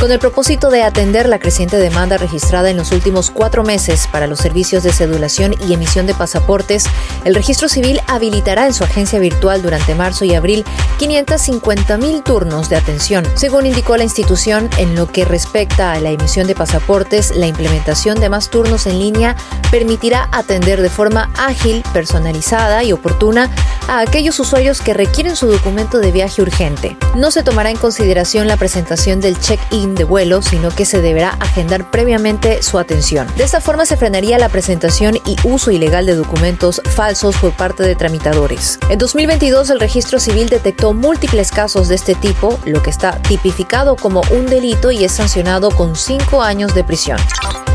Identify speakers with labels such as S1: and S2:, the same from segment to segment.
S1: Con el propósito de atender la creciente demanda registrada en los últimos cuatro meses para los servicios de cedulación y emisión de pasaportes, el registro civil habilitará en su agencia virtual durante marzo y abril 550 mil turnos de atención. Según indicó la institución, en lo que respecta a la emisión de pasaportes, la implementación de más turnos en línea permitirá atender de forma ágil, personalizada y oportuna a aquellos usuarios que requieren su documento de viaje urgente. No se tomará en consideración la presentación del check-in de vuelo, sino que se deberá agendar previamente su atención. De esta forma se frenaría la presentación y uso ilegal de documentos falsos por parte de tramitadores. En 2022 el registro civil detectó múltiples casos de este tipo, lo que está tipificado como un delito y es sancionado con cinco años de prisión.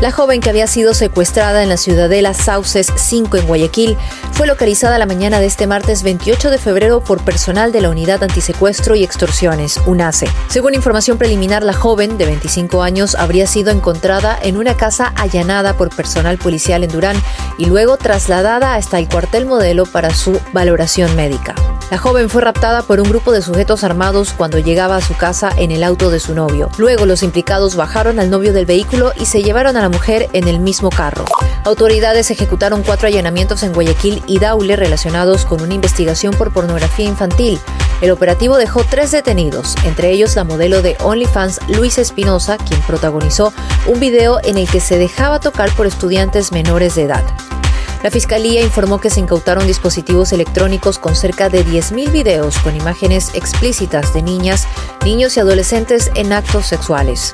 S1: La joven que había sido secuestrada en la ciudadela Sauces 5 en Guayaquil fue localizada la mañana de este martes 28 de febrero por personal de la Unidad Antisecuestro y Extorsiones, UNACE. Según información preliminar, la joven de 25 años habría sido encontrada en una casa allanada por personal policial en Durán y luego trasladada hasta el cuartel modelo para su valoración médica. La joven fue raptada por un grupo de sujetos armados cuando llegaba a su casa en el auto de su novio. Luego los implicados bajaron al novio del vehículo y se llevaron a la mujer en el mismo carro. Autoridades ejecutaron cuatro allanamientos en Guayaquil y Daule relacionados con una investigación por pornografía infantil. El operativo dejó tres detenidos, entre ellos la modelo de OnlyFans Luis Espinosa, quien protagonizó un video en el que se dejaba tocar por estudiantes menores de edad. La Fiscalía informó que se incautaron dispositivos electrónicos con cerca de 10.000 videos con imágenes explícitas de niñas, niños y adolescentes en actos sexuales.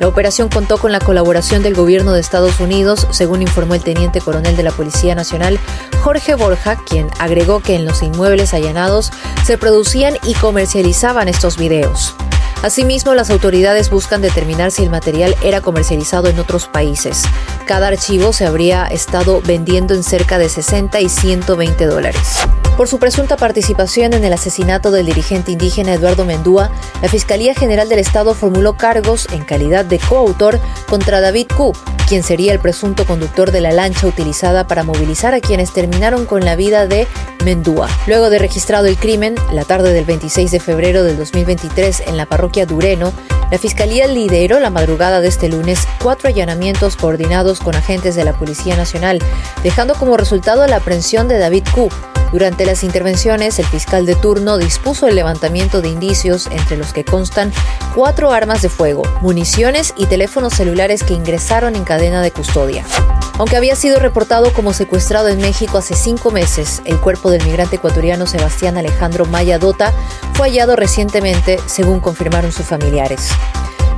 S1: La operación contó con la colaboración del gobierno de Estados Unidos, según informó el teniente coronel de la Policía Nacional, Jorge Borja, quien agregó que en los inmuebles allanados se producían y comercializaban estos videos. Asimismo, las autoridades buscan determinar si el material era comercializado en otros países. Cada archivo se habría estado vendiendo en cerca de 60 y 120 dólares. Por su presunta participación en el asesinato del dirigente indígena Eduardo Mendúa, la Fiscalía General del Estado formuló cargos en calidad de coautor contra David Q, quien sería el presunto conductor de la lancha utilizada para movilizar a quienes terminaron con la vida de Mendúa. Luego de registrado el crimen, la tarde del 26 de febrero del 2023 en la parroquia Dureno, la Fiscalía lideró la madrugada de este lunes cuatro allanamientos coordinados con agentes de la Policía Nacional, dejando como resultado la aprehensión de David Q, durante las intervenciones, el fiscal de turno dispuso el levantamiento de indicios entre los que constan cuatro armas de fuego, municiones y teléfonos celulares que ingresaron en cadena de custodia. Aunque había sido reportado como secuestrado en México hace cinco meses, el cuerpo del migrante ecuatoriano Sebastián Alejandro Maya Dota fue hallado recientemente, según confirmaron sus familiares.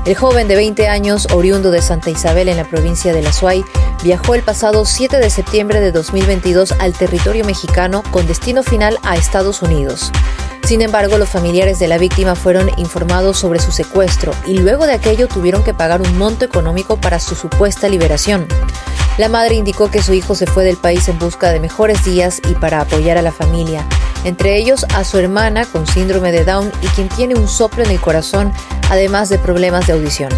S1: El joven de 20 años, oriundo de Santa Isabel en la provincia de La Suay, viajó el pasado 7 de septiembre de 2022 al territorio mexicano con destino final a Estados Unidos. Sin embargo, los familiares de la víctima fueron informados sobre su secuestro y luego de aquello tuvieron que pagar un monto económico para su supuesta liberación. La madre indicó que su hijo se fue del país en busca de mejores días y para apoyar a la familia, entre ellos a su hermana con síndrome de Down y quien tiene un soplo en el corazón, además de problemas de audición.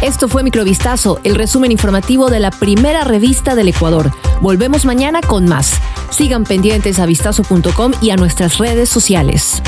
S2: Esto fue Microvistazo, el resumen informativo de la primera revista del Ecuador. Volvemos mañana con más. Sigan pendientes a vistazo.com y a nuestras redes sociales.